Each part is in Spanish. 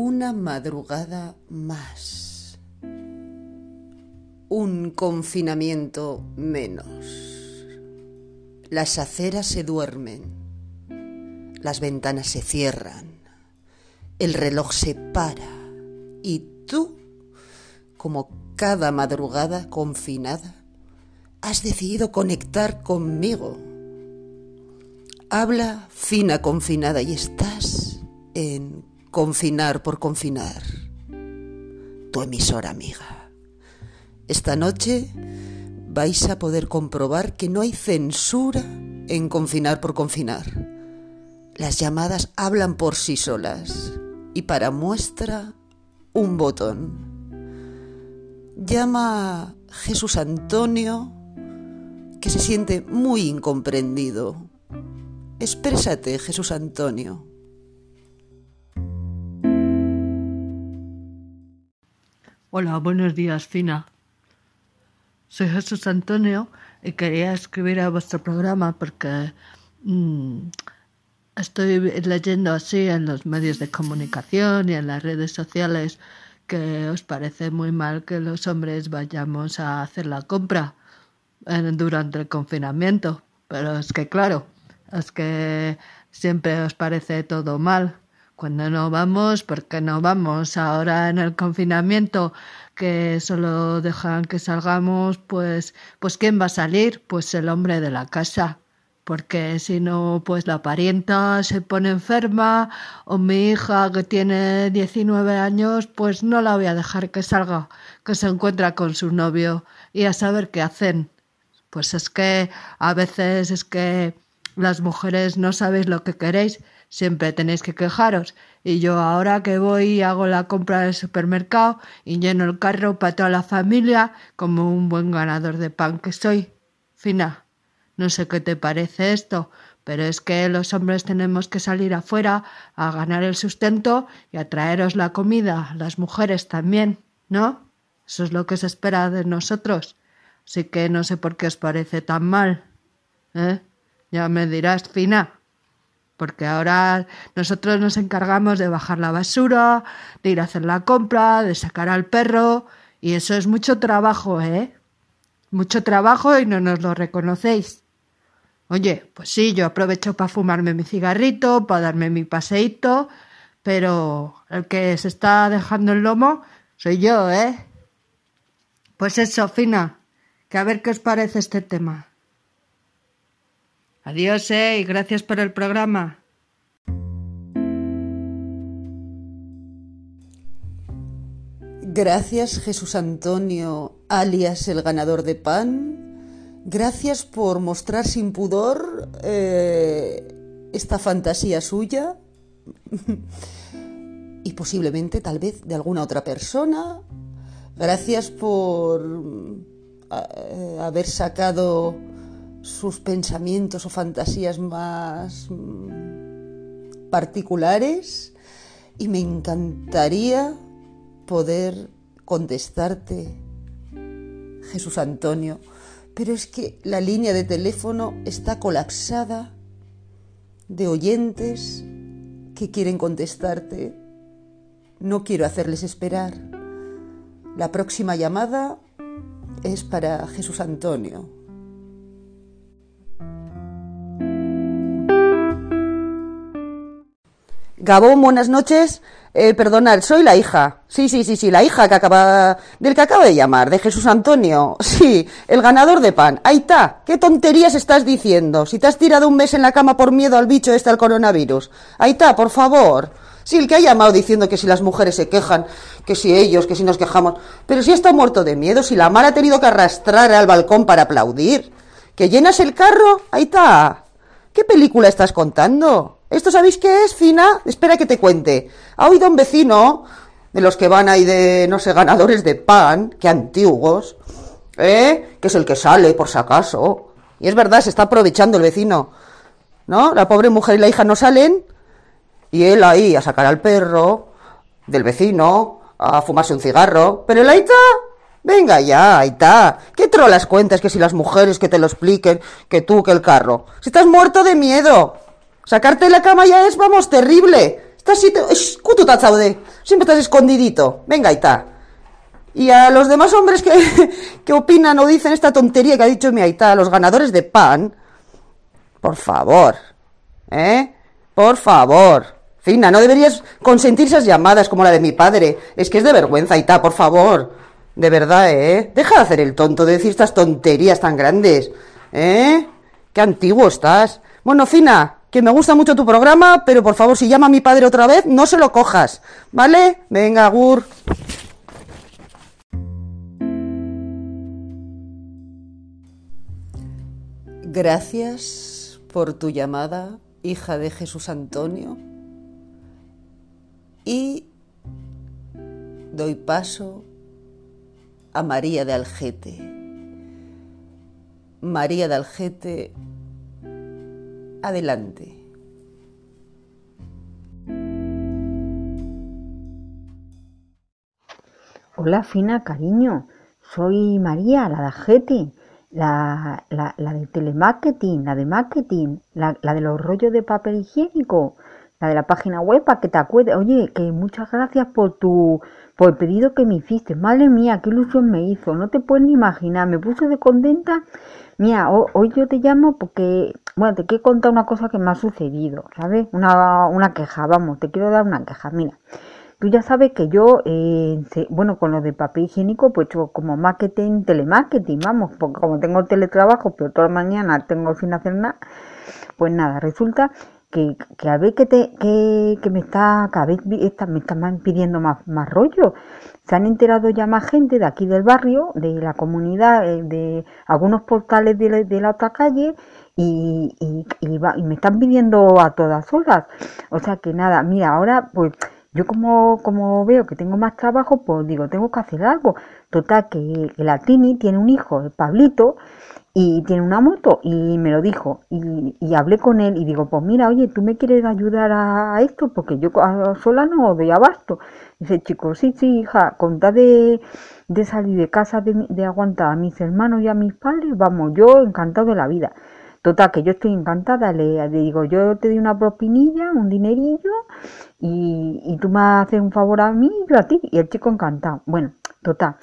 Una madrugada más. Un confinamiento menos. Las aceras se duermen. Las ventanas se cierran. El reloj se para. Y tú, como cada madrugada confinada, has decidido conectar conmigo. Habla fina confinada y estás en Confinar por Confinar, tu emisora amiga. Esta noche vais a poder comprobar que no hay censura en Confinar por Confinar. Las llamadas hablan por sí solas y para muestra un botón. Llama Jesús Antonio que se siente muy incomprendido. Exprésate, Jesús Antonio. Hola, buenos días, Fina. Soy Jesús Antonio y quería escribir a vuestro programa porque mm, estoy leyendo así en los medios de comunicación y en las redes sociales que os parece muy mal que los hombres vayamos a hacer la compra durante el confinamiento. Pero es que claro, es que siempre os parece todo mal cuando no vamos, porque no vamos ahora en el confinamiento que solo dejan que salgamos, pues, pues quién va a salir, pues el hombre de la casa, porque si no, pues la parienta se pone enferma o mi hija que tiene 19 años, pues no la voy a dejar que salga, que se encuentra con su novio y a saber qué hacen. Pues es que a veces es que las mujeres no sabéis lo que queréis siempre tenéis que quejaros. Y yo ahora que voy y hago la compra del supermercado y lleno el carro para toda la familia como un buen ganador de pan que soy. Fina, no sé qué te parece esto, pero es que los hombres tenemos que salir afuera a ganar el sustento y a traeros la comida, las mujeres también, ¿no? Eso es lo que se espera de nosotros. Así que no sé por qué os parece tan mal. ¿Eh? Ya me dirás, Fina porque ahora nosotros nos encargamos de bajar la basura, de ir a hacer la compra, de sacar al perro, y eso es mucho trabajo, ¿eh? Mucho trabajo y no nos lo reconocéis. Oye, pues sí, yo aprovecho para fumarme mi cigarrito, para darme mi paseíto, pero el que se está dejando el lomo soy yo, ¿eh? Pues eso, Fina, que a ver qué os parece este tema. Adiós, eh, y gracias por el programa. Gracias, Jesús Antonio, alias el ganador de pan. Gracias por mostrar sin pudor eh, esta fantasía suya y posiblemente tal vez de alguna otra persona. Gracias por eh, haber sacado sus pensamientos o fantasías más mm, particulares y me encantaría poder contestarte, Jesús Antonio, pero es que la línea de teléfono está colapsada de oyentes que quieren contestarte. No quiero hacerles esperar. La próxima llamada es para Jesús Antonio. Gabón, buenas noches. Eh, perdonad, soy la hija. Sí, sí, sí, sí, la hija que acaba, del que acaba de llamar, de Jesús Antonio. Sí, el ganador de pan. Ahí está. ¿Qué tonterías estás diciendo? Si te has tirado un mes en la cama por miedo al bicho este, al coronavirus. Ahí está, por favor. Sí, el que ha llamado diciendo que si las mujeres se quejan, que si ellos, que si nos quejamos. Pero si está muerto de miedo, si la mar ha tenido que arrastrar al balcón para aplaudir. ¿Que llenas el carro? Ahí está. ¿Qué película estás contando? ¿Esto sabéis qué es, Fina? Espera que te cuente. Ha oído un vecino, de los que van ahí de, no sé, ganadores de pan, que antiguos, ¿eh? Que es el que sale, por si acaso. Y es verdad, se está aprovechando el vecino. ¿No? La pobre mujer y la hija no salen, y él ahí a sacar al perro del vecino, a fumarse un cigarro. Pero el Aita, venga ya, Aita, ¿qué trolas cuentas que si las mujeres que te lo expliquen, que tú, que el carro? Si estás muerto de miedo. Sacarte de la cama ya es, vamos, terrible. Estás si escuto zaude. Siempre estás escondidito. Venga, Aita. Y a los demás hombres que, que opinan o dicen esta tontería que ha dicho mi Aita, los ganadores de pan, por favor, ¿eh? Por favor. Fina, no deberías consentir esas llamadas como la de mi padre. Es que es de vergüenza, Aita, por favor. De verdad, ¿eh? Deja de hacer el tonto, de decir estas tonterías tan grandes. ¿Eh? Qué antiguo estás. Bueno, Fina, que me gusta mucho tu programa, pero por favor, si llama a mi padre otra vez, no se lo cojas. ¿Vale? Venga, Gur. Gracias por tu llamada, hija de Jesús Antonio. Y doy paso a María de Algete. María de Algete, adelante. Hola, Fina, cariño. Soy María, la de Algete, la, la, la de telemarketing, la de marketing, la, la de los rollos de papel higiénico, la de la página web para que te acuerdes. Oye, que muchas gracias por tu por el pedido que me hiciste. Madre mía, qué ilusión me hizo. No te puedes ni imaginar. Me puse de contenta. Mira, hoy yo te llamo porque, bueno, te quiero contar una cosa que me ha sucedido, ¿sabes? Una, una queja, vamos, te quiero dar una queja. Mira, tú ya sabes que yo, eh, bueno, con lo de papel higiénico, pues yo como marketing, telemarketing, vamos, porque como tengo teletrabajo, pero toda la mañana tengo sin hacer nada, pues nada, resulta que, que a ver que, te, que, que me está, cada vez está, me están pidiendo más, más rollo. Se han enterado ya más gente de aquí del barrio, de la comunidad, eh, de algunos portales de la, de la otra calle y, y, y, me están pidiendo a todas horas. O sea que nada, mira, ahora pues yo como, como veo que tengo más trabajo, pues digo, tengo que hacer algo. Total, que, que la Tini tiene un hijo, el Pablito, y tiene una moto y me lo dijo y, hablé con él y digo pues mira oye tú me quieres ayudar a, esto porque yo sola no doy abasto. Dice chico sí sí hija con de, de salir de casa de, de, aguantar a mis hermanos y a mis padres vamos yo encantado de la vida. Total que yo estoy encantada le, le digo yo te doy una propinilla un dinerillo y, y tú me haces un favor a mí y yo a ti. Y el chico encantado. Bueno total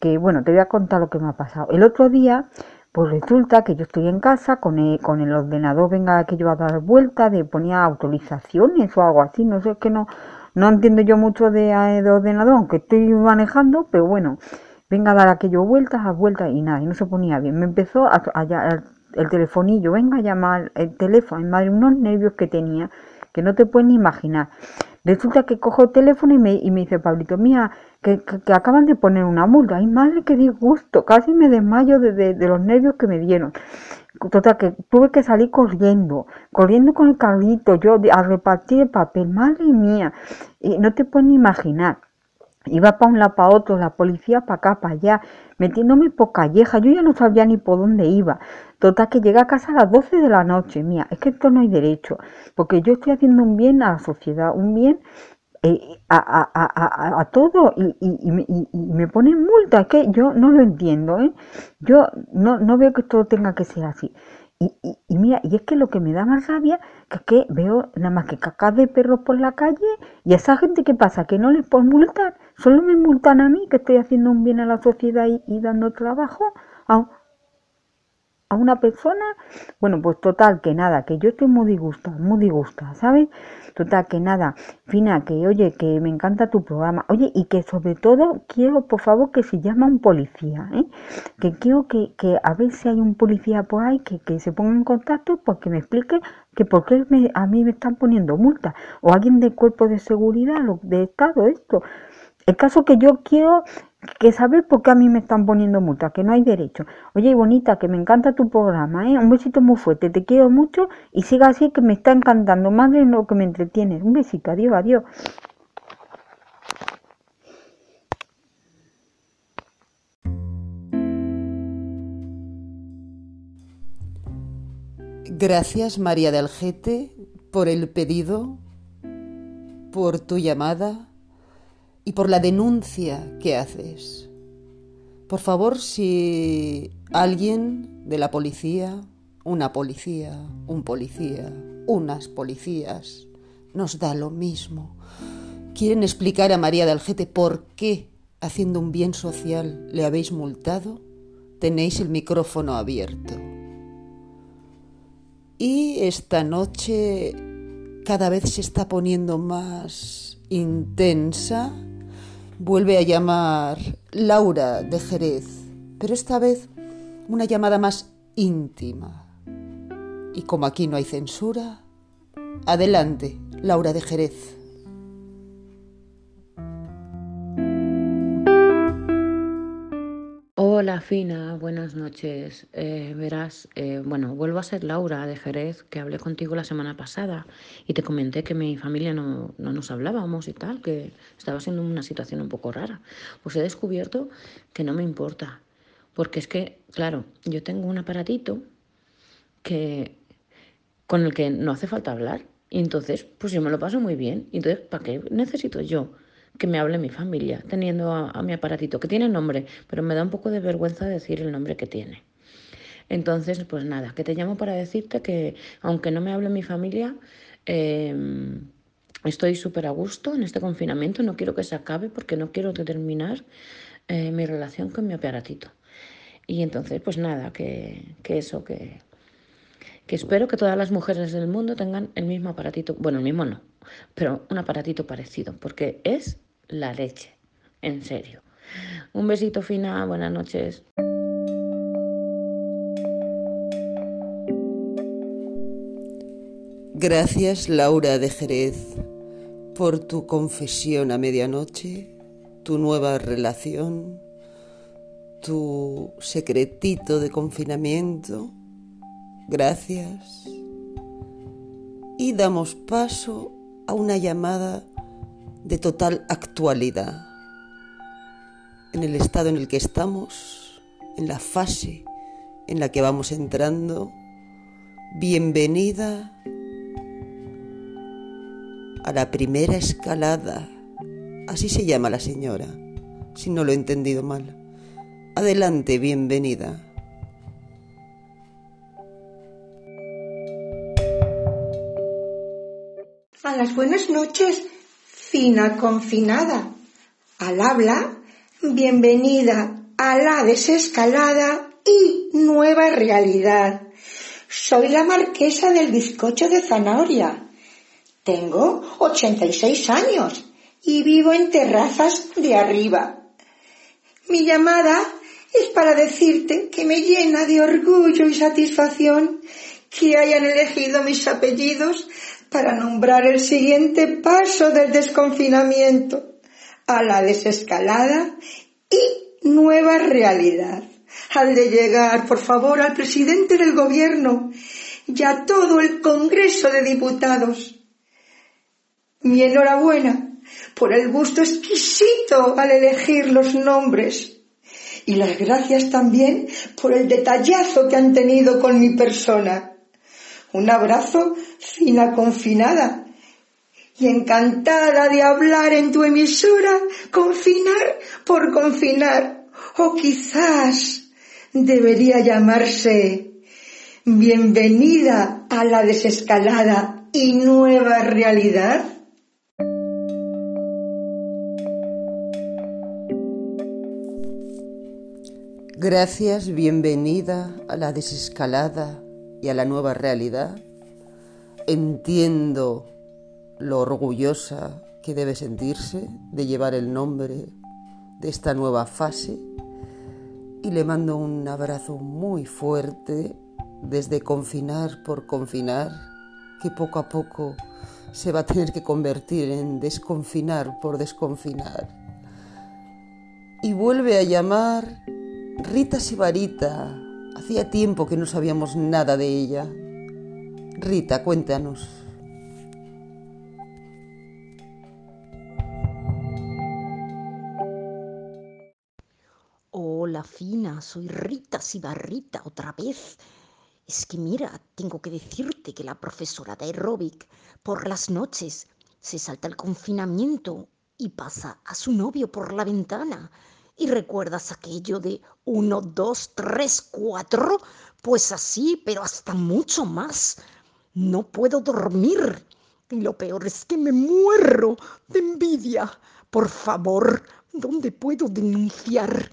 que bueno te voy a contar lo que me ha pasado. El otro día pues resulta que yo estoy en casa con el, con el ordenador, venga que yo a dar vuelta, de ponía autorizaciones o algo así, no sé, es que no, no entiendo yo mucho de, de ordenador, aunque estoy manejando, pero bueno, venga a dar aquello vueltas, a vueltas y nada, y no se ponía bien. Me empezó a, a, a el telefonillo, venga a llamar el teléfono, madre, unos nervios que tenía, que no te puedes ni imaginar. Resulta que cojo el teléfono y me, y me dice Pablito, mía, que, que, acaban de poner una multa. Ay, madre, qué disgusto. Casi me desmayo de, de, de, los nervios que me dieron. Total, que tuve que salir corriendo, corriendo con el carrito, yo a repartir el papel. Madre mía, y no te puedes ni imaginar. Iba para un lado, para otro, la policía para acá, para allá, metiéndome por calleja. Yo ya no sabía ni por dónde iba. Total, que llegué a casa a las 12 de la noche. Mía, es que esto no hay derecho, porque yo estoy haciendo un bien a la sociedad, un bien eh, a, a, a, a, todo y, y, me ponen multa, que yo no lo entiendo, ¿eh? Yo no, no veo que todo tenga que ser así. Y, y, y, mira, y es que lo que me da más rabia que es que veo nada más que cacas de perros por la calle y a esa gente que pasa, que no les puedo multar, solo me multan a mí que estoy haciendo un bien a la sociedad y, dando trabajo a, a una persona, bueno, pues total, que nada, que yo estoy muy disgustada, muy disgustada, ¿sabes? Total, que nada, Fina, que oye, que me encanta tu programa, oye, y que sobre todo quiero, por favor, que se llama un policía, ¿eh? Que quiero que, que a ver si hay un policía por ahí que, que se ponga en contacto porque me explique que por qué me, a mí me están poniendo multas, o alguien del cuerpo de seguridad, de Estado, esto. El caso que yo quiero que saber por qué a mí me están poniendo multa, que no hay derecho. Oye, bonita, que me encanta tu programa, ¿eh? Un besito muy fuerte, te quiero mucho y siga así que me está encantando de lo que me entretienes. Un besito, adiós, adiós. Gracias, María de Algete, por el pedido, por tu llamada y por la denuncia que haces. Por favor, si alguien de la policía, una policía, un policía, unas policías, nos da lo mismo. ¿Quieren explicar a María de Algete por qué, haciendo un bien social, le habéis multado? Tenéis el micrófono abierto. Y esta noche cada vez se está poniendo más intensa. Vuelve a llamar Laura de Jerez, pero esta vez una llamada más íntima. Y como aquí no hay censura, adelante, Laura de Jerez. Hola buenas noches. Eh, verás, eh, bueno, vuelvo a ser Laura de Jerez, que hablé contigo la semana pasada y te comenté que mi familia no, no nos hablábamos y tal, que estaba siendo una situación un poco rara. Pues he descubierto que no me importa, porque es que, claro, yo tengo un aparatito que con el que no hace falta hablar. Y entonces, pues yo me lo paso muy bien. Entonces, ¿para qué necesito yo que me hable mi familia, teniendo a, mi aparatito, que tiene nombre, pero me da un poco de vergüenza decir el nombre que tiene. Entonces, pues nada, que te llamo para decirte que aunque no me hable mi familia, em, estoy súper a gusto en este confinamiento, no quiero que se acabe porque no quiero terminar eh, mi relación con mi aparatito. Y entonces, pues nada, que, que eso, que, que espero que todas las mujeres del mundo tengan el mismo aparatito, bueno, el mismo no, pero un aparatito parecido, porque es la leche, en serio. Un besito fina, buenas noches. Gracias Laura de Jerez por tu confesión a medianoche, tu nueva relación, tu secretito de confinamiento. Gracias. Y damos paso a una llamada de total actualidad. En el estado en el que estamos, en la fase en la que vamos entrando, bienvenida a la primera escalada. Así se llama la señora, si no lo he entendido mal. Adelante, bienvenida. A las buenas noches, fina confinada. Al habla, bienvenida a la desescalada y nueva realidad. Soy la marquesa del bizcocho de zanahoria. Tengo 86 años y vivo en terrazas de arriba. Mi llamada es para decirte que me llena de orgullo y satisfacción que hayan elegido mis apellidos para nombrar el siguiente paso del desconfinamiento a la desescalada y nueva realidad. Al de llegar, por favor, al presidente del gobierno y a todo el Congreso de Diputados. Mi enhorabuena por el gusto exquisito al elegir los nombres y las gracias también por el detallazo que han tenido con mi persona. Un abrazo fina confinada y encantada de hablar en tu emisora, confinar por confinar, o quizás debería llamarse Bienvenida a la desescalada y nueva realidad. Gracias, bienvenida a la desescalada y a la nueva realidad, entiendo lo orgullosa que debe sentirse de llevar el nombre de esta nueva fase y le mando un abrazo muy fuerte desde confinar por confinar, que poco a poco se va a tener que convertir en desconfinar por desconfinar. Y vuelve a llamar Rita Sibarita, Hacía tiempo que no sabíamos nada de ella. Rita, cuéntanos. Hola, Fina, soy Rita Sibarrita otra vez. Es que mira, tengo que decirte que la profesora de aeróbic por las noches se salta el confinamiento y pasa a su novio por la ventana ¿Y recuerdas aquello de uno, dos, tres, cuatro? Pues así, pero hasta mucho más. No puedo dormir. Y lo peor es que me muero de envidia. Por favor, ¿dónde puedo denunciar?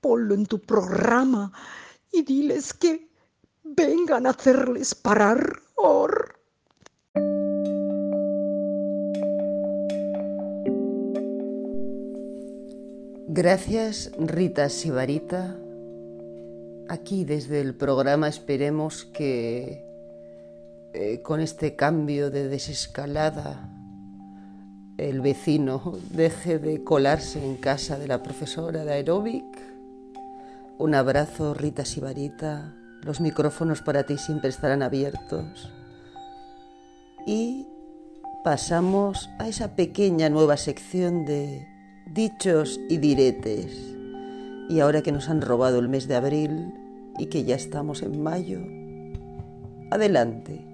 Ponlo en tu programa y diles que vengan a hacerles parar. Gracias, Rita Sibarita. Aquí desde el programa esperemos que eh, con este cambio de desescalada el vecino deje de colarse en casa de la profesora de aeróbic. Un abrazo, Rita Sibarita. Los micrófonos para ti siempre estarán abiertos. Y pasamos a esa pequeña nueva sección de dichos y diretes. Y ahora que nos han robado el mes de abril y que ya estamos en mayo, adelante.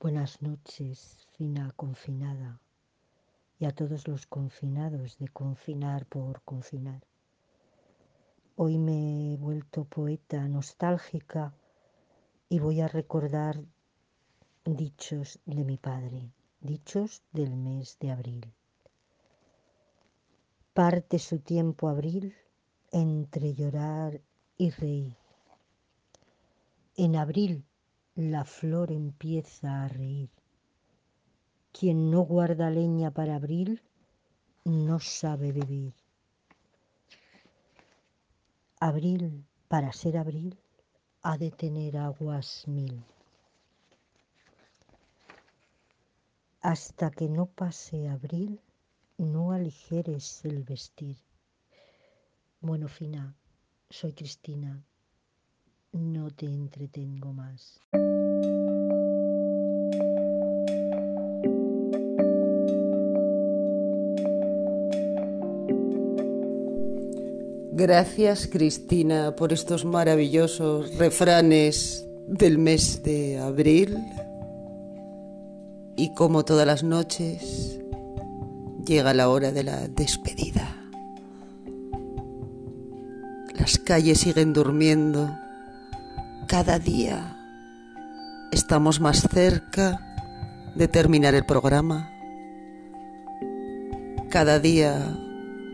Buenas noches, fina confinada, y a todos los confinados de confinar por confinar. Hoy me he vuelto poeta nostálgica y voy a recordar dichos de mi padre, dichos del mes de abril. Parte su tiempo abril entre llorar y reír. En abril la flor empieza a reír. Quien no guarda leña para abril no sabe vivir. Abril, para ser abril, ha de tener aguas mil. Hasta que no pase abril, no aligeres el vestir. Bueno, Fina, soy Cristina. No te entretengo más. Gracias Cristina por estos maravillosos refranes del mes de abril. Y como todas las noches, llega la hora de la despedida. Las calles siguen durmiendo. Cada día estamos más cerca de terminar el programa. Cada día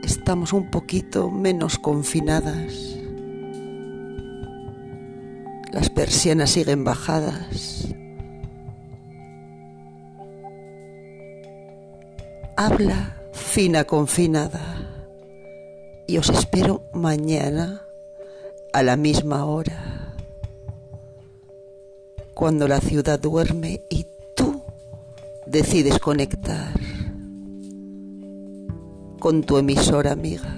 estamos un poquito menos confinadas. Las persianas siguen bajadas. Habla fina confinada y os espero mañana a la misma hora, cuando la ciudad duerme y tú decides conectar con tu emisora amiga.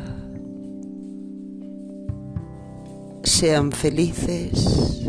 Sean felices